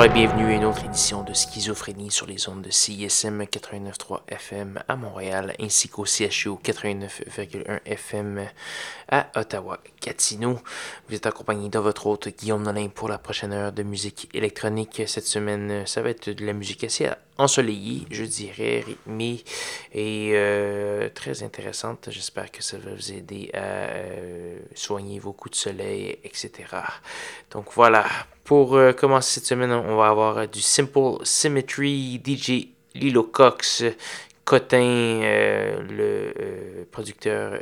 Bonjour et bienvenue à une autre édition de Schizophrénie sur les ondes de CISM 89.3 FM à Montréal ainsi qu'au CHU 89.1 FM à Ottawa-Gatineau. Vous êtes accompagné de votre hôte Guillaume Nolin pour la prochaine heure de musique électronique. Cette semaine, ça va être de la musique assez ensoleillée, je dirais, rythmée et euh, très intéressante. J'espère que ça va vous aider à euh, soigner vos coups de soleil, etc. Donc voilà, pour euh, commencer cette semaine, on va avoir du Simple Symmetry, DJ Lilo Cox, Cotin, le producteur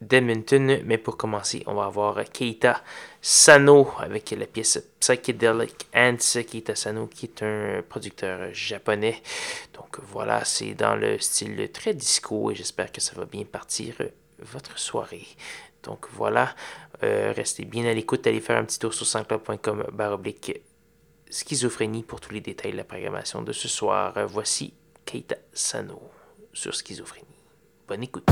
d'Edmonton. Mais pour commencer, on va avoir Keita Sano avec la pièce Psychedelic Ants. Keita Sano qui est un producteur japonais. Donc voilà, c'est dans le style très disco et j'espère que ça va bien partir votre soirée. Donc voilà, euh, restez bien à l'écoute, allez faire un petit tour sur sanscloud.com baroblique schizophrénie pour tous les détails de la programmation de ce soir. Voici Keita Sano sur schizophrénie. Bonne écoute.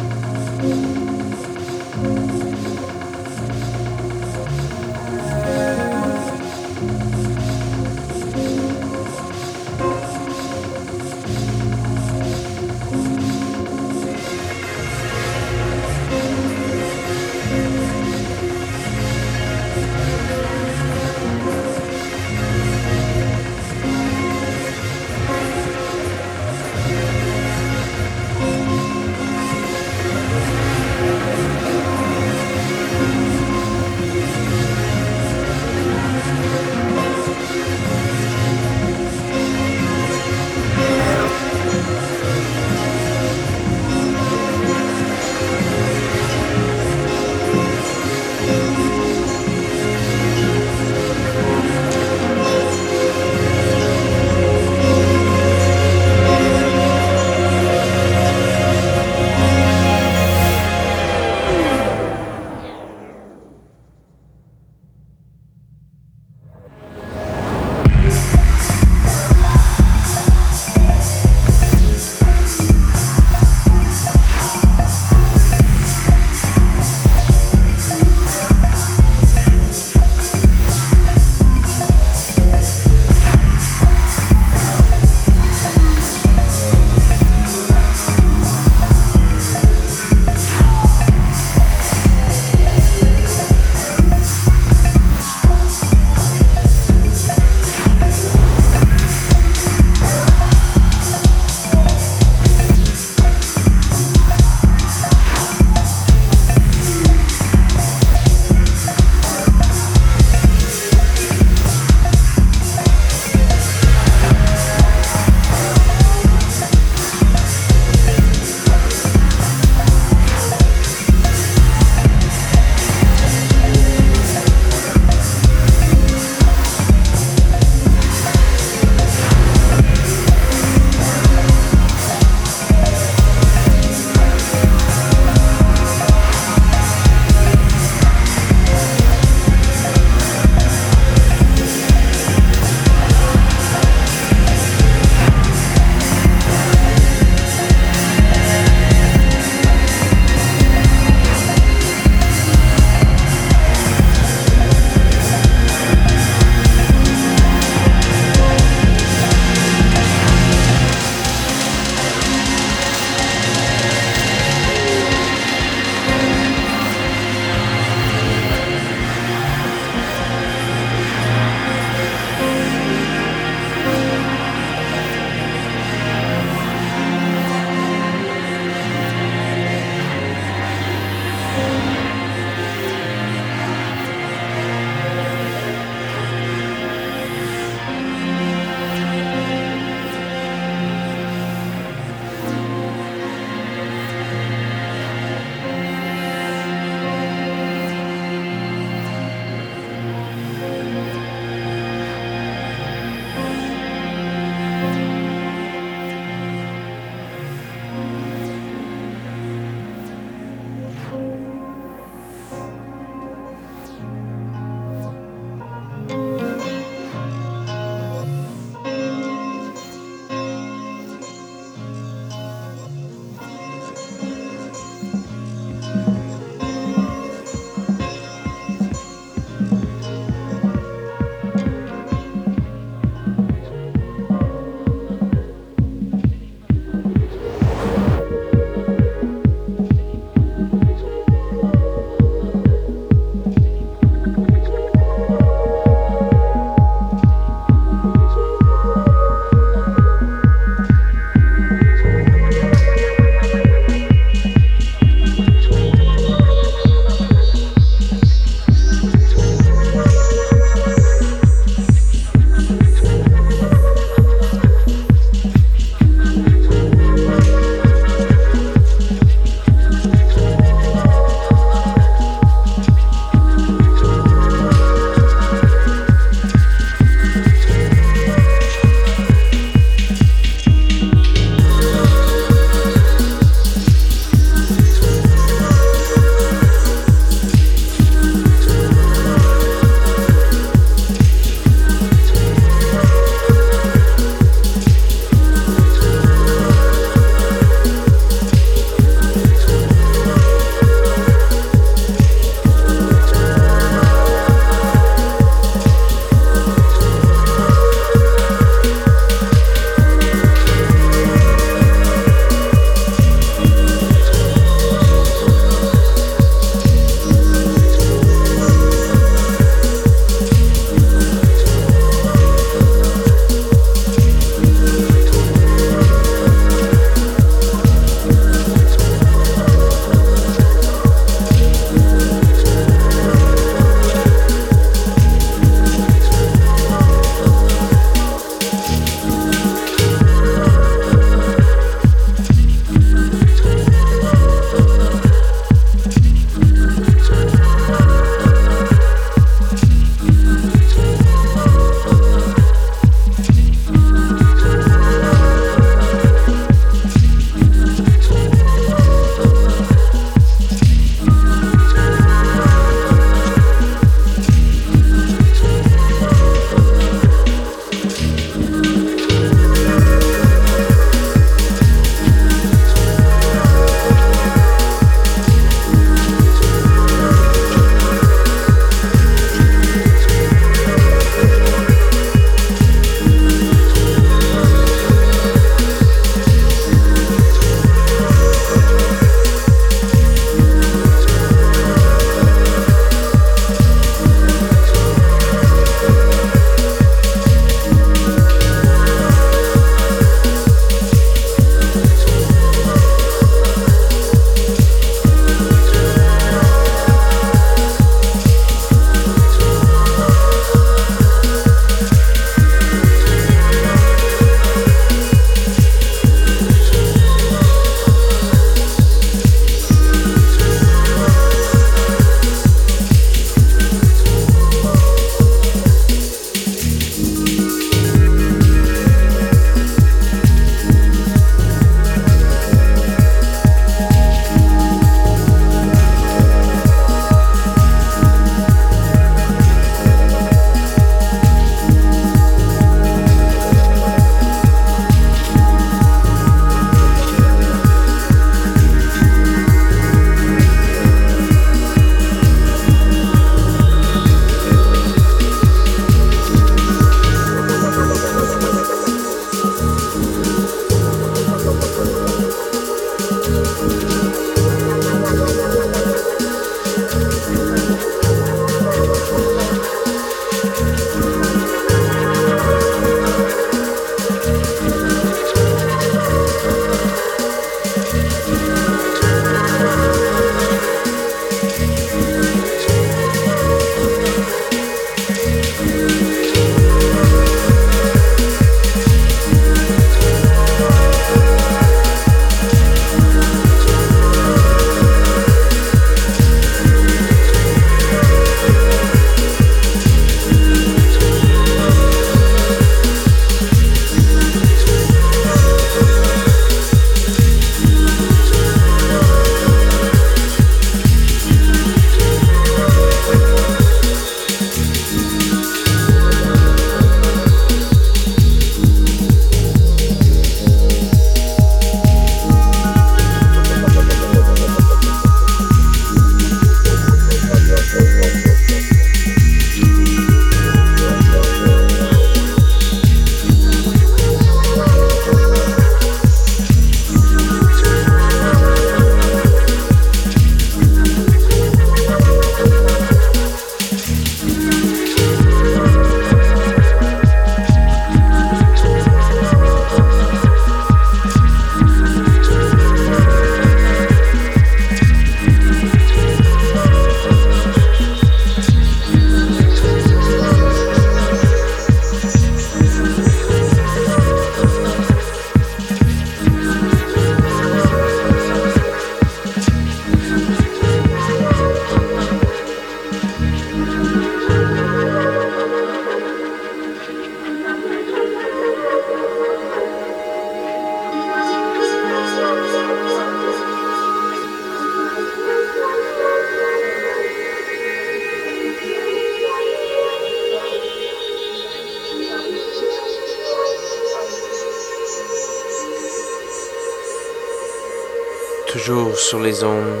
Sur les zones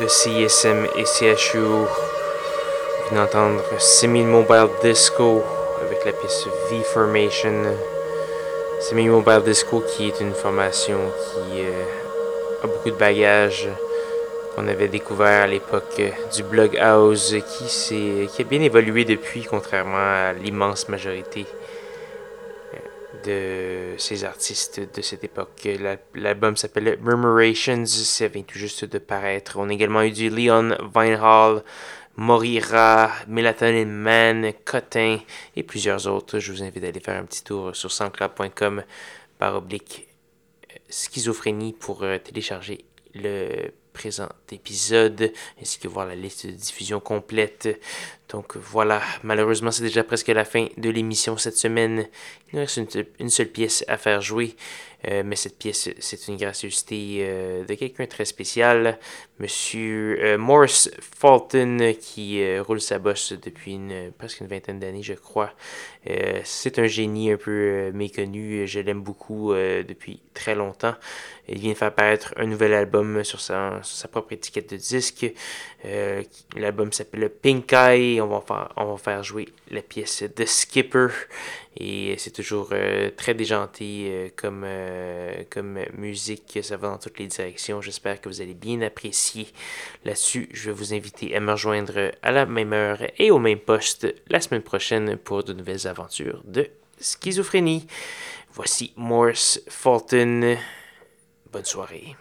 de CISM et CHU. Vous venez d'entendre Semi Mobile Disco avec la pièce V-Formation. Semi Mobile Disco qui est une formation qui euh, a beaucoup de bagages qu'on avait découvert à l'époque du Blog House qui, qui a bien évolué depuis contrairement à l'immense majorité de ces artistes de cette époque. L'album s'appelle Murmurations, ça vient tout juste de paraître. On a également eu du Leon Vinehall, Morira, Melatonin Man, Cotin et plusieurs autres. Je vous invite à aller faire un petit tour sur sanscloud.com par oblique euh, schizophrénie pour euh, télécharger le présent épisode ainsi que voir la liste de diffusion complète. Donc voilà, malheureusement c'est déjà presque la fin de l'émission cette semaine. Il nous reste une, seule pièce à faire jouer, euh, mais cette pièce c'est une gracieuseté euh, de quelqu'un très spécial, Monsieur euh, Morris Fulton qui roule sa bosse depuis presque une vingtaine d'années je crois. c'est un génie un peu méconnu, je l'aime beaucoup depuis très longtemps. Il vient de faire apparaître un nouvel album sur sa propre étiquette de disque. L'album s'appelle Pink Eye. On va, faire, jouer la pièce The Skipper. Et c'est toujours euh, très déjanté euh, comme, euh, comme musique. Ça va dans toutes les directions. J'espère que vous allez bien apprécier. Là-dessus, je vais vous inviter à me rejoindre à la même heure et au même poste la semaine prochaine pour de nouvelles aventures de schizophrénie. Voici Morse Fulton. Bonne soirée.